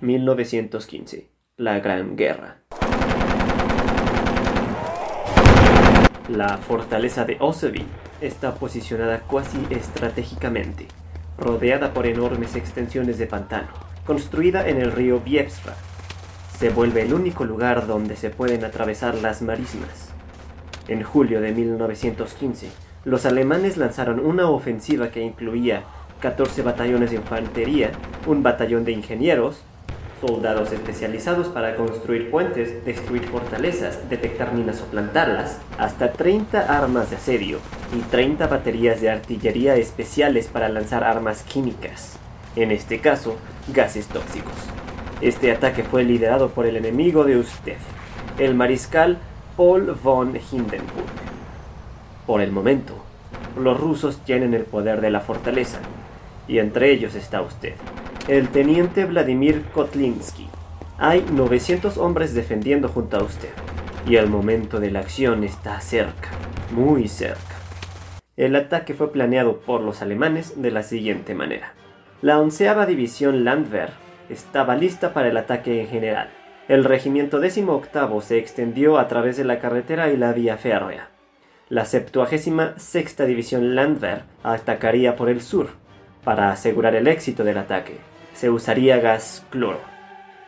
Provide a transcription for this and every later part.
1915. La Gran Guerra. La fortaleza de Oseby está posicionada cuasi estratégicamente, rodeada por enormes extensiones de pantano, construida en el río Vievstra. Se vuelve el único lugar donde se pueden atravesar las marismas. En julio de 1915, los alemanes lanzaron una ofensiva que incluía 14 batallones de infantería, un batallón de ingenieros, soldados especializados para construir puentes, destruir fortalezas, detectar minas o plantarlas, hasta 30 armas de asedio y 30 baterías de artillería especiales para lanzar armas químicas, en este caso, gases tóxicos. Este ataque fue liderado por el enemigo de usted, el mariscal Paul von Hindenburg. Por el momento, los rusos tienen el poder de la fortaleza, y entre ellos está usted el teniente Vladimir Kotlinsky. Hay 900 hombres defendiendo junto a usted, y el momento de la acción está cerca, muy cerca. El ataque fue planeado por los alemanes de la siguiente manera. La onceava división Landwehr estaba lista para el ataque en general. El regimiento 18 se extendió a través de la carretera y la vía férrea. La 76 división Landwehr atacaría por el sur, para asegurar el éxito del ataque se usaría gas cloro.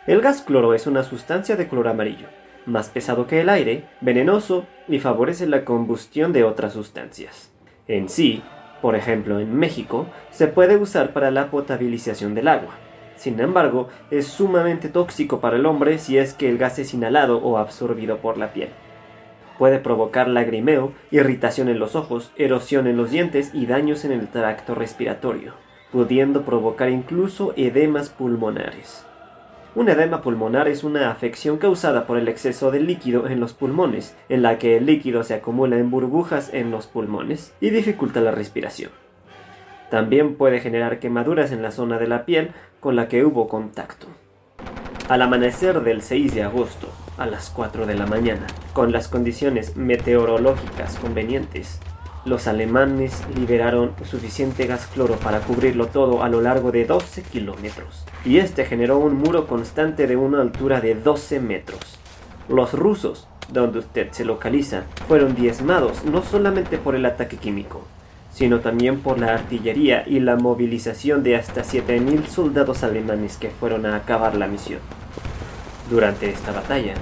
El gas cloro es una sustancia de color amarillo, más pesado que el aire, venenoso y favorece la combustión de otras sustancias. En sí, por ejemplo en México, se puede usar para la potabilización del agua. Sin embargo, es sumamente tóxico para el hombre si es que el gas es inhalado o absorbido por la piel. Puede provocar lagrimeo, irritación en los ojos, erosión en los dientes y daños en el tracto respiratorio pudiendo provocar incluso edemas pulmonares. Un edema pulmonar es una afección causada por el exceso de líquido en los pulmones, en la que el líquido se acumula en burbujas en los pulmones y dificulta la respiración. También puede generar quemaduras en la zona de la piel con la que hubo contacto. Al amanecer del 6 de agosto, a las 4 de la mañana, con las condiciones meteorológicas convenientes, los alemanes liberaron suficiente gas cloro para cubrirlo todo a lo largo de 12 kilómetros, y este generó un muro constante de una altura de 12 metros. Los rusos, donde usted se localiza, fueron diezmados no solamente por el ataque químico, sino también por la artillería y la movilización de hasta 7.000 soldados alemanes que fueron a acabar la misión. Durante esta batalla,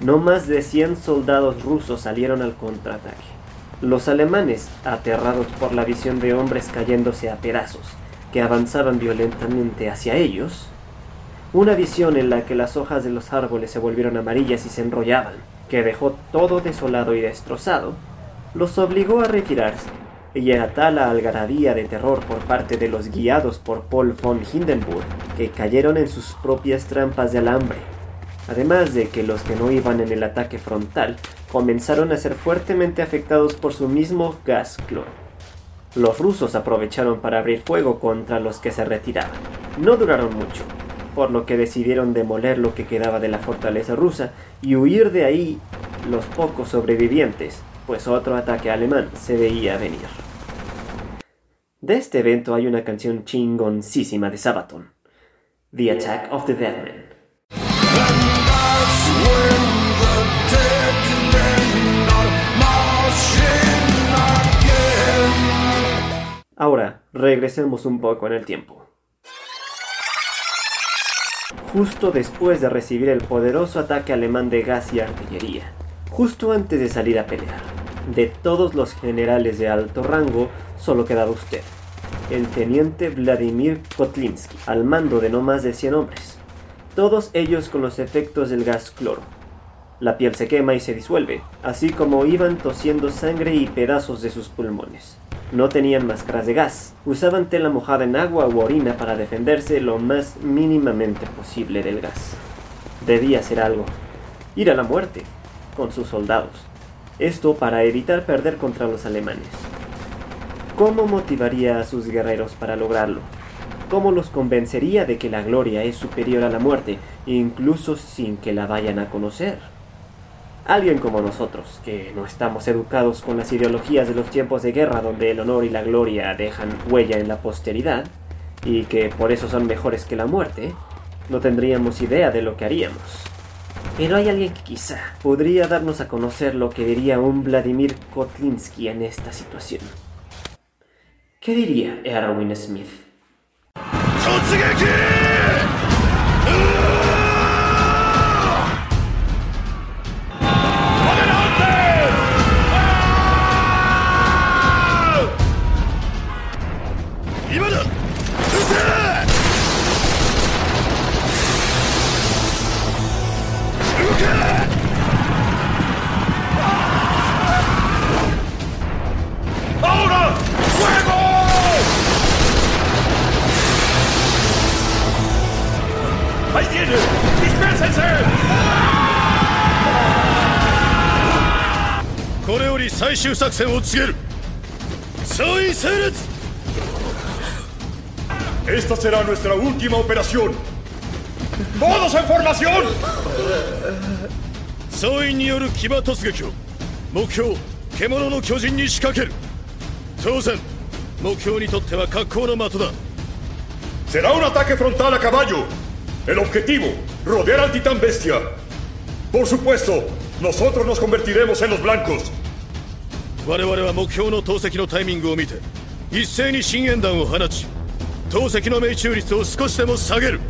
no más de 100 soldados rusos salieron al contraataque. Los alemanes, aterrados por la visión de hombres cayéndose a pedazos, que avanzaban violentamente hacia ellos, una visión en la que las hojas de los árboles se volvieron amarillas y se enrollaban, que dejó todo desolado y destrozado, los obligó a retirarse, y a tal algarabía de terror por parte de los guiados por Paul von Hindenburg, que cayeron en sus propias trampas de alambre, además de que los que no iban en el ataque frontal comenzaron a ser fuertemente afectados por su mismo gas cloro. Los rusos aprovecharon para abrir fuego contra los que se retiraban. No duraron mucho, por lo que decidieron demoler lo que quedaba de la fortaleza rusa y huir de ahí los pocos sobrevivientes, pues otro ataque alemán se veía venir. De este evento hay una canción chingoncísima de Sabaton, The Attack of the Deadmen. Ahora, regresemos un poco en el tiempo. Justo después de recibir el poderoso ataque alemán de gas y artillería, justo antes de salir a pelear, de todos los generales de alto rango, solo quedaba usted, el teniente Vladimir Kotlinsky, al mando de no más de 100 hombres, todos ellos con los efectos del gas cloro. La piel se quema y se disuelve, así como iban tosiendo sangre y pedazos de sus pulmones. No tenían máscaras de gas. Usaban tela mojada en agua u orina para defenderse lo más mínimamente posible del gas. Debía hacer algo. Ir a la muerte, con sus soldados. Esto para evitar perder contra los alemanes. ¿Cómo motivaría a sus guerreros para lograrlo? ¿Cómo los convencería de que la gloria es superior a la muerte, incluso sin que la vayan a conocer? Alguien como nosotros, que no estamos educados con las ideologías de los tiempos de guerra donde el honor y la gloria dejan huella en la posteridad, y que por eso son mejores que la muerte, no tendríamos idea de lo que haríamos. Pero hay alguien que quizá podría darnos a conocer lo que diría un Vladimir Kotlinsky en esta situación. ¿Qué diría Erwin Smith? 突撃！Esta será nuestra última operación. ¡Todos en formación! 総員による騎馬突撃を目標獣の巨人に仕掛ける当然目標にとっては格好の的だ Será un ataque frontal a caballo. El objetivo, rodear al titán bestia. Por supuesto, nosotros nos convertiremos en los blancos. 我々は目標の投石のタイミングを見て一斉に深淵弾を放ち投石の命中率を少しでも下げる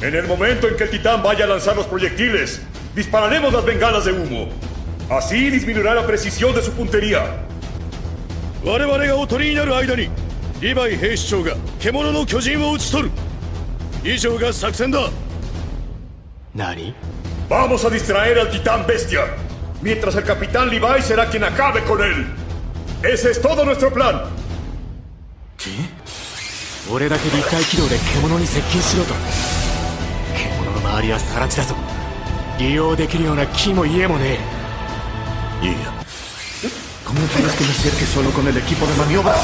En el momento en que el titán vaya a lanzar los proyectiles, dispararemos las bengalas de humo. Así disminuirá la precisión de su puntería. 我々がおとりになる間にリヴァイ兵士長が獣の巨人を討ち取る以上が作戦だ何 Vamos a distraer al titán bestia mientras el capitán Levi será quien acabe con él. Ese es todo nuestro plan. ¿Qué? 俺だけ立体軌道で獣に接近しろと獣の周りは更地だぞ利用できるような木も家もねえいいや ¿Cómo quieres que me acerque solo con el equipo de maniobra?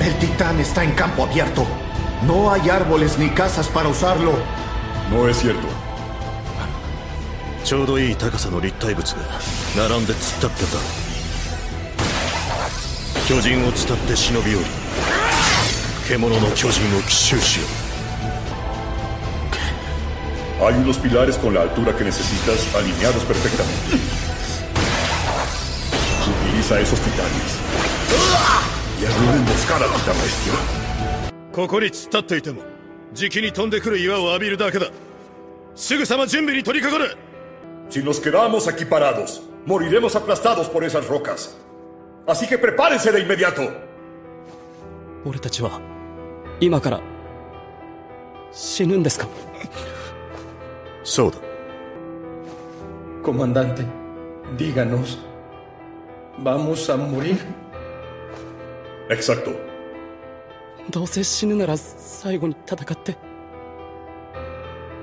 El titán está en campo abierto. No hay árboles ni casas para usarlo. No es cierto. ちょうどいい高さの立体物が並んで突っ立ってた巨人を伝って忍び寄り獣の巨人を奇襲しよう Hay unos pilares con la altura que necesitas alineados perfectamente. Utiliza esos titanes. Y haz una emboscada a la bestia. ここに突っ立っていてもじきに飛んでくる岩を浴びるだけだすぐさま準備に取り掛かる Si nos quedamos aquí parados, moriremos aplastados por esas rocas. Así que prepárense de inmediato. 俺たちは今から死ぬんですかそうだ Comandante, díganos, ¿vamos a morir? Exacto. どうせ死ぬなら最後に戦って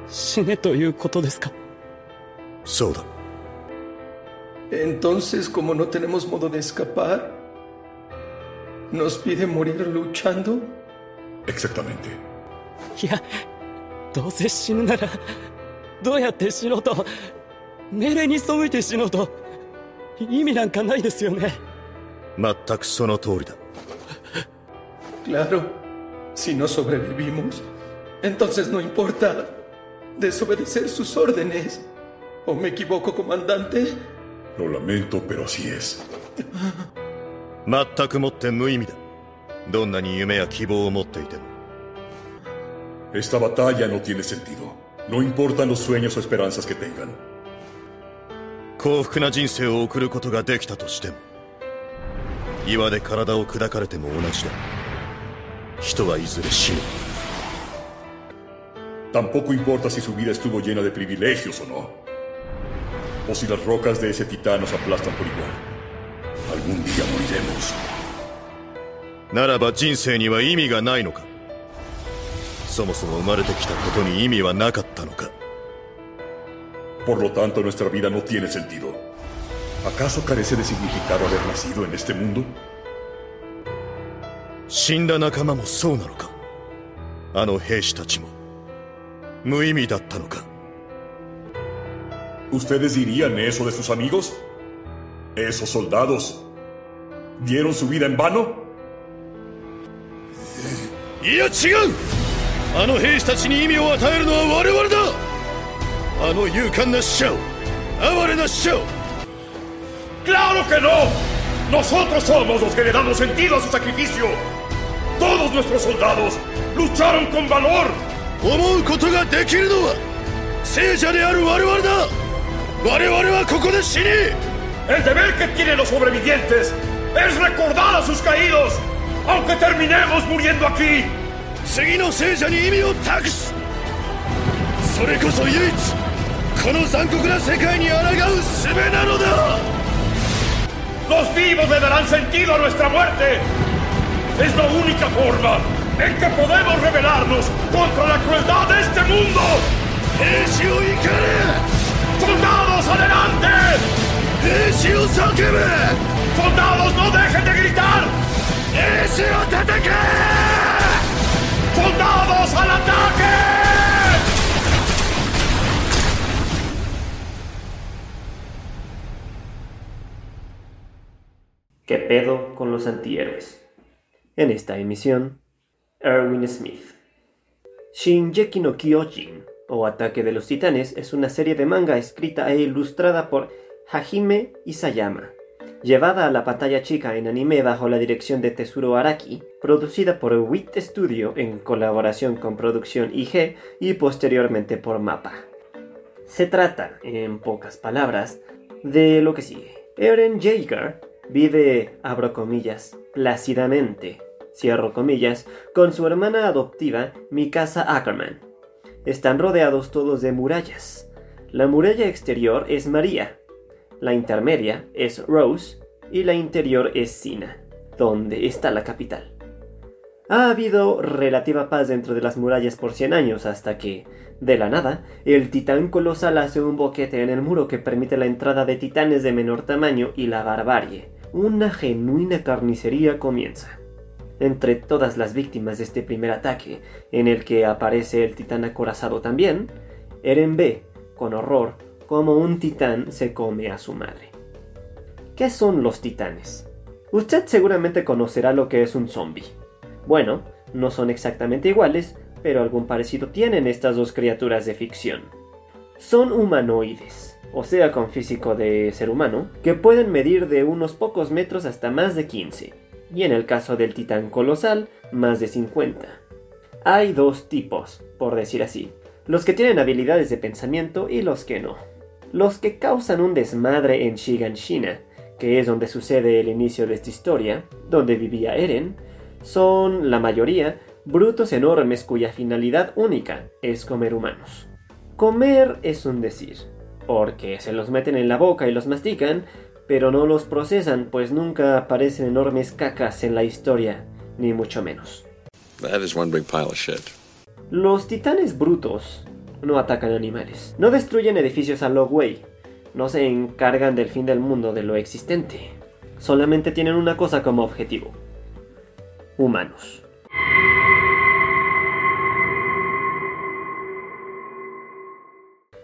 死ねということですか そうだ Entonces, como no tenemos modo de escapar, ¿nos pide morir luchando? Exactamente. いやどうせ死ぬならどうやって死のうと命令に背いて死のうと意味なんかないですよね全くその通りだ Claro, si no sobrevivimos, entonces no importa desobedecer sus órdenes. ¿O me equivoco, comandante? Lo lamento, pero así es. 全くもって無意味だどんなに夢や希望を持っていても Esta batalla no tiene sentido. No importan los sueños o esperanzas que tengan. 幸福な人生を送ることができたとしても岩で体を砕かれても同じだ人はいずれ死ぬ Tampoco importa si su vida estuvo llena de privilegios o no. O si las rocas de ese titán nos aplastan por igual. Algún día moriremos. ならば人生には意味がないのかそもそも生まれてきたことに意味はなかったのか Por lo tanto, nuestra vida no tiene sentido. ¿Acaso carece de significado haber nacido en este mundo? 死んだ仲間もそうなのかあの兵士たちも無意味だったのか ¿Ustedes dirían eso de sus amigos? ¿Esos soldados dieron su vida en vano? ¡Ya, ¡Claro que no! Nosotros somos los que le damos sentido a su sacrificio. Todos nuestros soldados lucharon con valor. El deber que tienen los sobrevivientes es recordar a sus caídos, aunque terminemos muriendo aquí. Los vivos le darán sentido a nuestra muerte. Es la única forma en que podemos rebelarnos contra la crueldad de este mundo. ¡Soldado! ¡Vamos adelante! ¡Issue ¡Soldados, no dejen de gritar! ¡Issue Teteke! ¡Soldados, al ataque! ¿Qué pedo con los antihéroes? En esta emisión, Erwin Smith. Shinjeki no Kyojin o Ataque de los Titanes, es una serie de manga escrita e ilustrada por Hajime Isayama, llevada a la pantalla chica en anime bajo la dirección de Tetsuro Araki, producida por WIT Studio en colaboración con Producción IG y posteriormente por MAPPA. Se trata, en pocas palabras, de lo que sigue. Eren Jaeger vive, abro comillas, plácidamente, cierro comillas, con su hermana adoptiva, Mikasa Ackerman. Están rodeados todos de murallas. La muralla exterior es María, la intermedia es Rose y la interior es Sina, donde está la capital. Ha habido relativa paz dentro de las murallas por 100 años hasta que, de la nada, el titán colosal hace un boquete en el muro que permite la entrada de titanes de menor tamaño y la barbarie. Una genuina carnicería comienza. Entre todas las víctimas de este primer ataque, en el que aparece el titán acorazado también, Eren ve, con horror, como un titán se come a su madre. ¿Qué son los titanes? Usted seguramente conocerá lo que es un zombie. Bueno, no son exactamente iguales, pero algún parecido tienen estas dos criaturas de ficción. Son humanoides, o sea, con físico de ser humano, que pueden medir de unos pocos metros hasta más de 15, y en el caso del titán colosal, más de 50. Hay dos tipos, por decir así, los que tienen habilidades de pensamiento y los que no. Los que causan un desmadre en Shiganshina, que es donde sucede el inicio de esta historia, donde vivía Eren, son, la mayoría, brutos enormes cuya finalidad única es comer humanos. Comer es un decir, porque se los meten en la boca y los mastican, pero no los procesan, pues nunca aparecen enormes cacas en la historia, ni mucho menos. That is one big pile of shit. Los titanes brutos no atacan animales, no destruyen edificios a lo güey, no se encargan del fin del mundo de lo existente, solamente tienen una cosa como objetivo, humanos.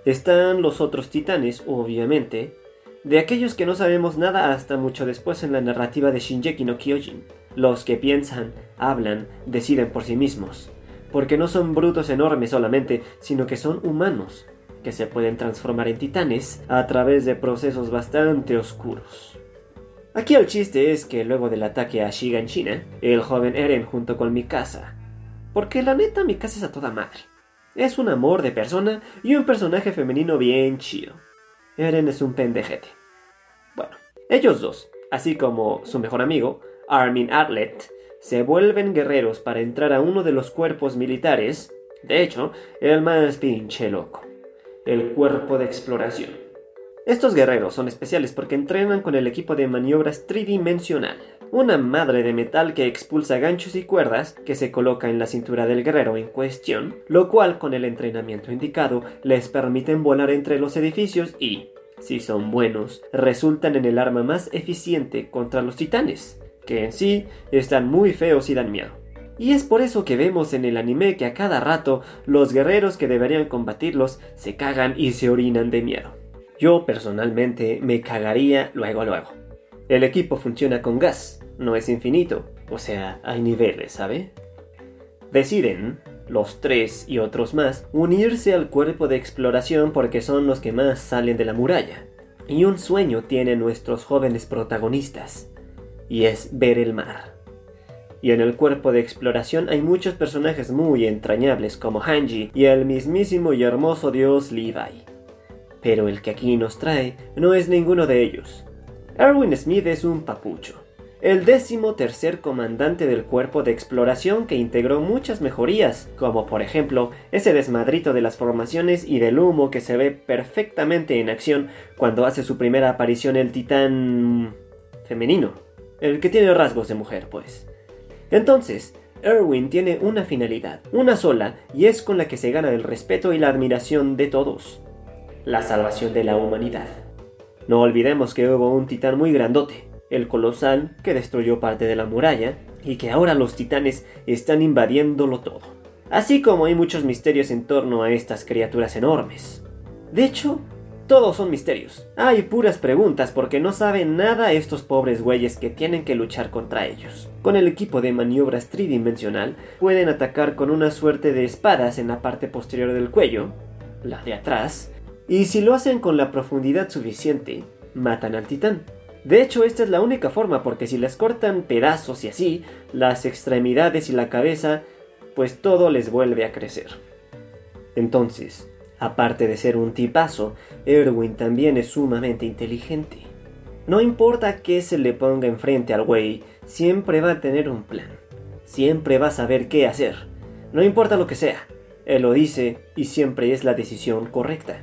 Están los otros titanes, obviamente, de aquellos que no sabemos nada hasta mucho después en la narrativa de Shinjeki no Kyojin, los que piensan, hablan, deciden por sí mismos, porque no son brutos enormes solamente, sino que son humanos, que se pueden transformar en titanes a través de procesos bastante oscuros. Aquí el chiste es que luego del ataque a Shiganshina, el joven Eren junto con Mikasa, porque la neta Mikasa es a toda madre, es un amor de persona y un personaje femenino bien chido. Eren es un pendejete. Bueno, ellos dos, así como su mejor amigo, Armin Atlet, se vuelven guerreros para entrar a uno de los cuerpos militares, de hecho, el más pinche loco, el cuerpo de exploración. Estos guerreros son especiales porque entrenan con el equipo de maniobras tridimensional, una madre de metal que expulsa ganchos y cuerdas que se coloca en la cintura del guerrero en cuestión, lo cual con el entrenamiento indicado les permiten volar entre los edificios y, si son buenos, resultan en el arma más eficiente contra los titanes, que en sí están muy feos y dan miedo. Y es por eso que vemos en el anime que a cada rato los guerreros que deberían combatirlos se cagan y se orinan de miedo. Yo personalmente me cagaría luego luego. El equipo funciona con gas, no es infinito, o sea, hay niveles, ¿sabe? Deciden, los tres y otros más, unirse al cuerpo de exploración porque son los que más salen de la muralla. Y un sueño tienen nuestros jóvenes protagonistas, y es ver el mar. Y en el cuerpo de exploración hay muchos personajes muy entrañables como Hanji y el mismísimo y hermoso dios Levi. Pero el que aquí nos trae no es ninguno de ellos. Erwin Smith es un papucho, el décimo tercer comandante del cuerpo de exploración que integró muchas mejorías, como por ejemplo ese desmadrito de las formaciones y del humo que se ve perfectamente en acción cuando hace su primera aparición el titán femenino, el que tiene rasgos de mujer, pues. Entonces, Erwin tiene una finalidad, una sola, y es con la que se gana el respeto y la admiración de todos la salvación de la humanidad. No olvidemos que hubo un titán muy grandote, el colosal, que destruyó parte de la muralla, y que ahora los titanes están invadiéndolo todo. Así como hay muchos misterios en torno a estas criaturas enormes. De hecho, todos son misterios. Hay puras preguntas porque no saben nada estos pobres güeyes que tienen que luchar contra ellos. Con el equipo de maniobras tridimensional pueden atacar con una suerte de espadas en la parte posterior del cuello, la de atrás, y si lo hacen con la profundidad suficiente, matan al titán. De hecho, esta es la única forma porque si les cortan pedazos y así, las extremidades y la cabeza, pues todo les vuelve a crecer. Entonces, aparte de ser un tipazo, Erwin también es sumamente inteligente. No importa qué se le ponga enfrente al güey, siempre va a tener un plan. Siempre va a saber qué hacer. No importa lo que sea, él lo dice y siempre es la decisión correcta.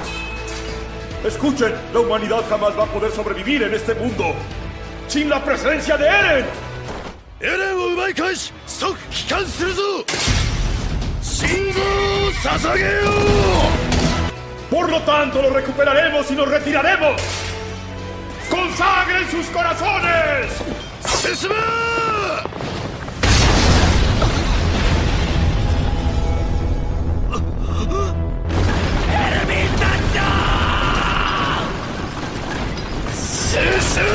Escuchen, la humanidad jamás va a poder sobrevivir en este mundo sin la presencia de Eren. Eren o umaikash, sok kikan sasageo. Por lo tanto, lo recuperaremos y nos retiraremos. ¡Consagren sus corazones! ¡Sesma! 進め 進め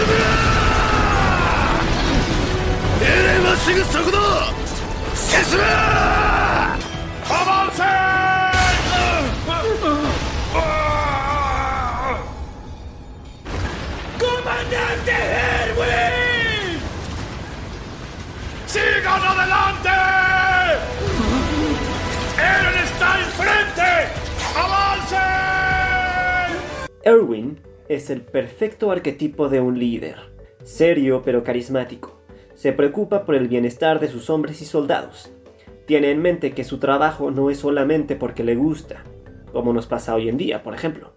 エレンはすぐそこだ進め ¡Comandante Erwin! ¡Sigan adelante! ¡Eren está enfrente! ¡Avancen! Erwin es el perfecto arquetipo de un líder, serio pero carismático. Se preocupa por el bienestar de sus hombres y soldados. Tiene en mente que su trabajo no es solamente porque le gusta, como nos pasa hoy en día, por ejemplo,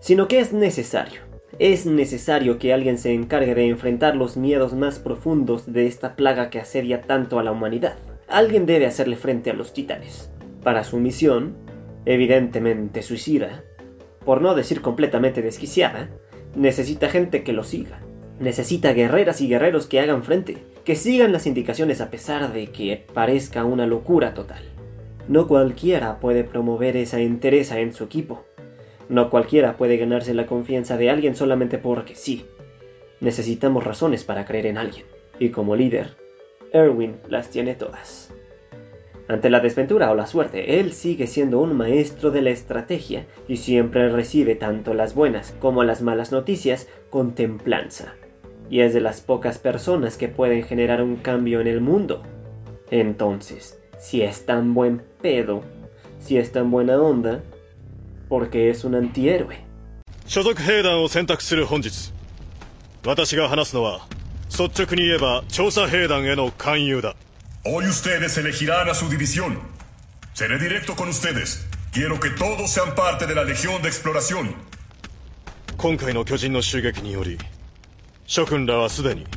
sino que es necesario. Es necesario que alguien se encargue de enfrentar los miedos más profundos de esta plaga que asedia tanto a la humanidad. Alguien debe hacerle frente a los titanes. Para su misión, evidentemente suicida, por no decir completamente desquiciada, necesita gente que lo siga. Necesita guerreras y guerreros que hagan frente, que sigan las indicaciones a pesar de que parezca una locura total. No cualquiera puede promover esa entereza en su equipo. No cualquiera puede ganarse la confianza de alguien solamente porque sí. Necesitamos razones para creer en alguien. Y como líder, Erwin las tiene todas. Ante la desventura o la suerte, él sigue siendo un maestro de la estrategia y siempre recibe tanto las buenas como las malas noticias con templanza. Y es de las pocas personas que pueden generar un cambio en el mundo. Entonces, si es tan buen pedo, si es tan buena onda, porque es un antihéroe. 所属兵団を選択する本日私が話すのは率直に言えば調査兵団への勧誘だ Hoy ustedes elegirán a su división. Seré directo con ustedes. Quiero que todos sean parte de la Legión de Exploración. 今回の巨人の襲撃により諸君らはすでに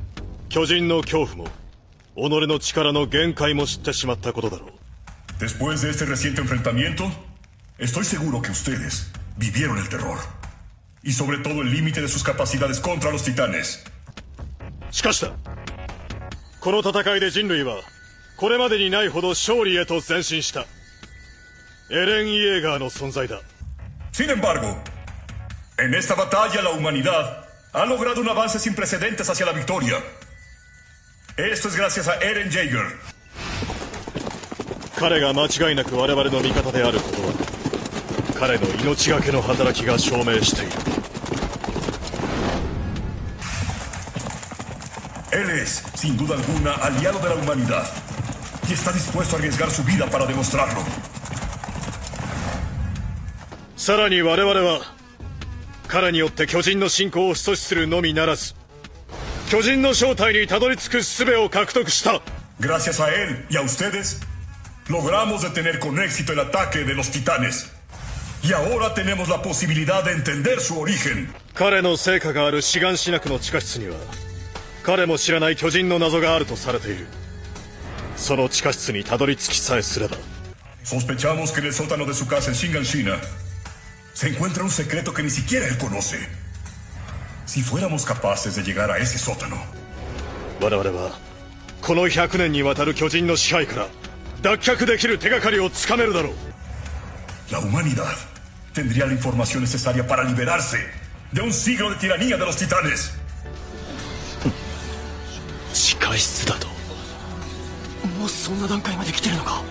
巨人の恐怖も己の力の限界も知ってしまったことだろう Después de este reciente enfrentamiento, estoy seguro que ustedes vivieron el terror. Y sobre todo el límite de sus capacidades contra los titanes. しかしだこの戦いで人類は これまでにないほど勝利へと前進したエレン・イエーガーの存在だ Sin embargo, en esta batalla la humanidad ha logrado un avance sin precedentes hacia la victoria. Esto es gracias a Eren Jaeger. 彼が間違いなく我々の味方であることは彼の命がけの働きが証明している Él es, sin duda alguna, aliado de la humanidad. Y está dispuesto a arriesgar su vida para demostrarlo. さらに我々は彼によって巨人の進行を阻止するのみならず巨人の正体にたどり着く術を獲得した Gracias a él y a ustedes, logramos detener con éxito el ataque de los titanes. Y ahora tenemos la posibilidad de entender su origen. 彼の成果がある志願しなくの地下室には彼も知らない巨人の謎があるとされている その地下室にたどり着きさえすれば Sospechamos que en el sótano de su casa en Shinganshina se encuentra un secreto que ni siquiera él conoce. Si fuéramos capaces de llegar a ese sótano, 我々はこの100年にわたる巨人の支配から脱却できる手がかりをつかめるだろう la humanidad tendría la información necesaria para liberarse de un siglo de tiranía de los titanes. 地下室だともうそんな段階まで来てるのか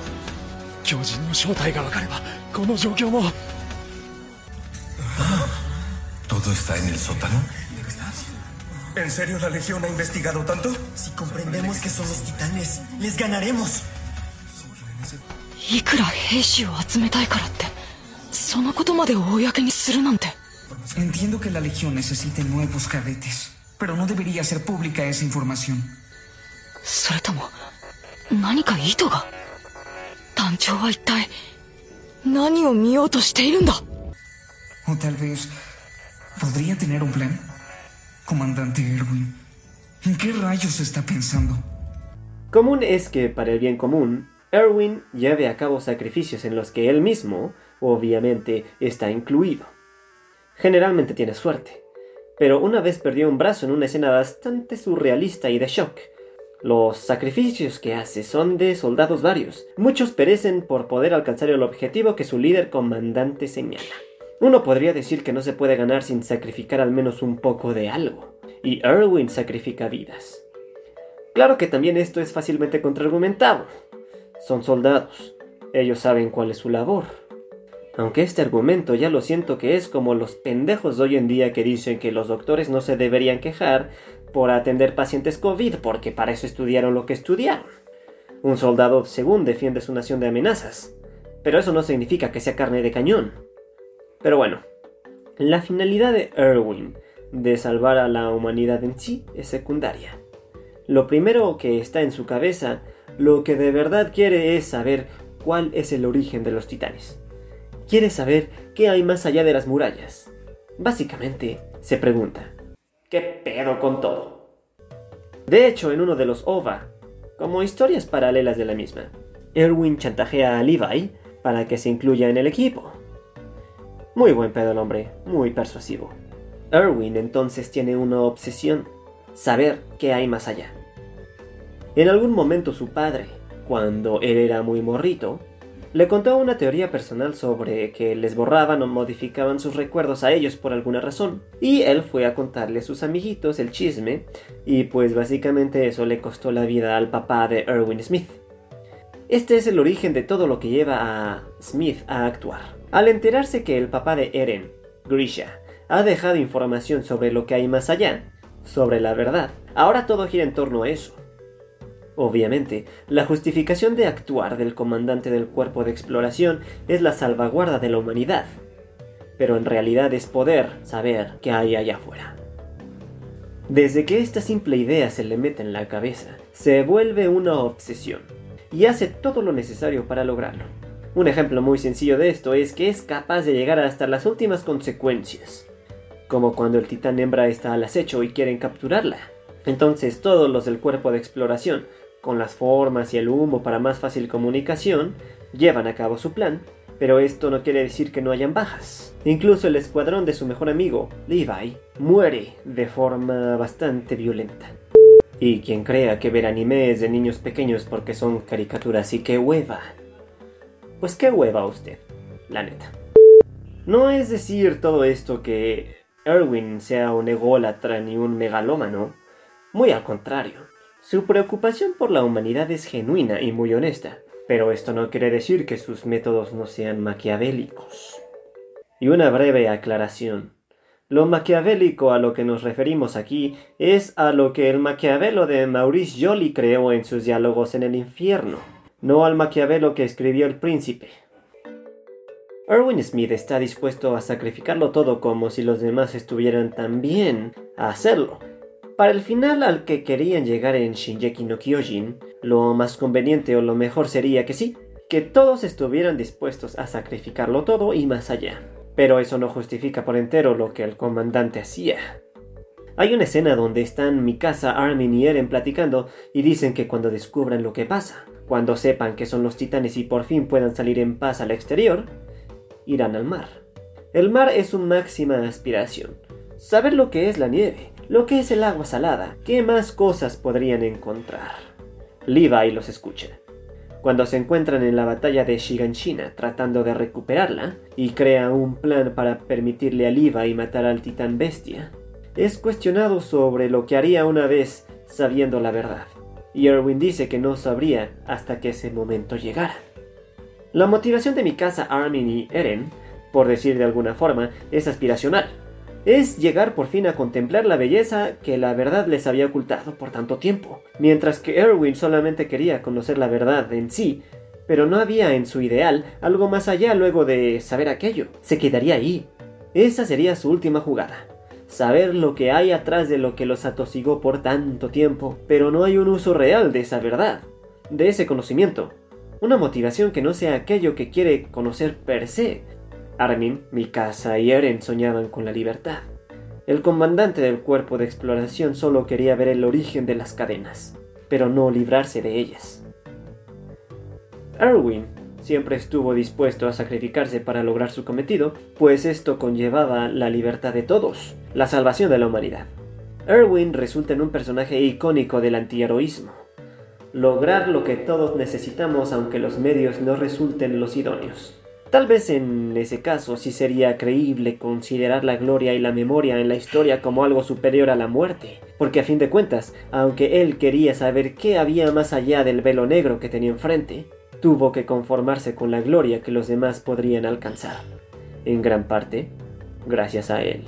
巨人の正体が分かればこの状況も ¿Todo está en el sótano? ¿En serio la Legión ha investigado tanto? Si comprendemos que son los titanes, les ganaremos. いくら兵士を集めたいからってそのことまで公にするなんて Entiendo que la Legión necesite nuevos cadetes, pero no debería ser pública esa información. それとも何か意図が団長は一体何を見ようとしているんだ O tal vez podría tener un plan. Comandante Erwin, ¿en qué rayos está pensando? Común es que, para el bien común, Erwin lleve a cabo sacrificios en los que él mismo, obviamente, está incluido. Generalmente tiene suerte, pero una vez perdió un brazo en una escena bastante surrealista y de shock. los sacrificios que hace son de soldados varios. Muchos perecen por poder alcanzar el objetivo que su líder comandante señala. Uno podría decir que no se puede ganar sin sacrificar al menos un poco de algo. Y Erwin sacrifica vidas. Claro que también esto es fácilmente contraargumentado. Son soldados. Ellos saben cuál es su labor. Aunque este argumento ya lo siento que es como los pendejos de hoy en día que dicen que los doctores no se deberían quejar por atender pacientes COVID porque para eso estudiaron lo que estudiaron. Un soldado según defiende su nación de amenazas. Pero eso no significa que sea carne de cañón. Pero bueno, la finalidad de Erwin de salvar a la humanidad en sí es secundaria. Lo primero que está en su cabeza, lo que de verdad quiere es saber cuál es el origen de los titanes. Quiere saber qué hay más allá de las murallas. Básicamente, se pregunta, ¿qué pedo con todo? De hecho, en uno de los OVA, como historias paralelas de la misma, Erwin chantajea a Levi para que se incluya en el equipo. Muy buen pedo el hombre, muy persuasivo. Erwin entonces tiene una obsesión, saber qué hay más allá. En algún momento su padre, cuando él era muy morrito, le contó una teoría personal sobre que les borraban o modificaban sus recuerdos a ellos por alguna razón, y él fue a contarle a sus amiguitos el chisme, y pues básicamente eso le costó la vida al papá de Erwin Smith. Este es el origen de todo lo que lleva a Smith a actuar. Al enterarse que el papá de Eren, Grisha, ha dejado información sobre lo que hay más allá, sobre la verdad, ahora todo gira en torno a eso. Obviamente, la justificación de actuar del comandante del cuerpo de exploración es la salvaguarda de la humanidad, pero en realidad es poder saber qué hay allá afuera. Desde que esta simple idea se le mete en la cabeza, se vuelve una obsesión y hace todo lo necesario para lograrlo. Un ejemplo muy sencillo de esto es que es capaz de llegar hasta las últimas consecuencias, como cuando el titán hembra está al acecho y quieren capturarla. Entonces todos los del cuerpo de exploración con las formas y el humo para más fácil comunicación, llevan a cabo su plan, pero esto no quiere decir que no hayan bajas. Incluso el escuadrón de su mejor amigo, Levi, muere de forma bastante violenta. Y quien crea que ver anime de niños pequeños porque son caricaturas y qué hueva. Pues qué hueva usted, la neta. No es decir todo esto que Erwin sea un ególatra ni un megalómano, muy al contrario. Su preocupación por la humanidad es genuina y muy honesta, pero esto no quiere decir que sus métodos no sean maquiavélicos. Y una breve aclaración. Lo maquiavélico a lo que nos referimos aquí es a lo que el Maquiavelo de Maurice Joly creó en sus diálogos en el infierno, no al Maquiavelo que escribió El Príncipe. Erwin Smith está dispuesto a sacrificarlo todo como si los demás estuvieran también a hacerlo, para el final al que querían llegar en Shinjeki no Kyojin, lo más conveniente o lo mejor sería que sí, que todos estuvieran dispuestos a sacrificarlo todo y más allá. Pero eso no justifica por entero lo que el comandante hacía. Hay una escena donde están Mikasa, Armin y Eren platicando y dicen que cuando descubran lo que pasa, cuando sepan que son los titanes y por fin puedan salir en paz al exterior, irán al mar. El mar es su máxima aspiración. Saber lo que es la nieve, lo que es el agua salada, ¿qué más cosas podrían encontrar? Levi los escucha. Cuando se encuentran en la batalla de Shiganshina tratando de recuperarla, y crea un plan para permitirle a Levi matar al titán bestia, es cuestionado sobre lo que haría una vez sabiendo la verdad. Y Erwin dice que no sabría hasta que ese momento llegara. La motivación de mi casa Armin y Eren, por decir de alguna forma, es aspiracional es llegar por fin a contemplar la belleza que la verdad les había ocultado por tanto tiempo, mientras que Erwin solamente quería conocer la verdad en sí, pero no había en su ideal algo más allá luego de saber aquello. Se quedaría ahí. Esa sería su última jugada. Saber lo que hay atrás de lo que los atosigó por tanto tiempo, pero no hay un uso real de esa verdad, de ese conocimiento. Una motivación que no sea aquello que quiere conocer per se, Armin, Mikasa y Eren soñaban con la libertad. El comandante del cuerpo de exploración solo quería ver el origen de las cadenas, pero no librarse de ellas. Erwin siempre estuvo dispuesto a sacrificarse para lograr su cometido, pues esto conllevaba la libertad de todos, la salvación de la humanidad. Erwin resulta en un personaje icónico del antiheroísmo. Lograr lo que todos necesitamos aunque los medios no resulten los idóneos. Tal vez en ese caso sí sería creíble considerar la gloria y la memoria en la historia como algo superior a la muerte, porque a fin de cuentas, aunque él quería saber qué había más allá del velo negro que tenía enfrente, tuvo que conformarse con la gloria que los demás podrían alcanzar, en gran parte gracias a él.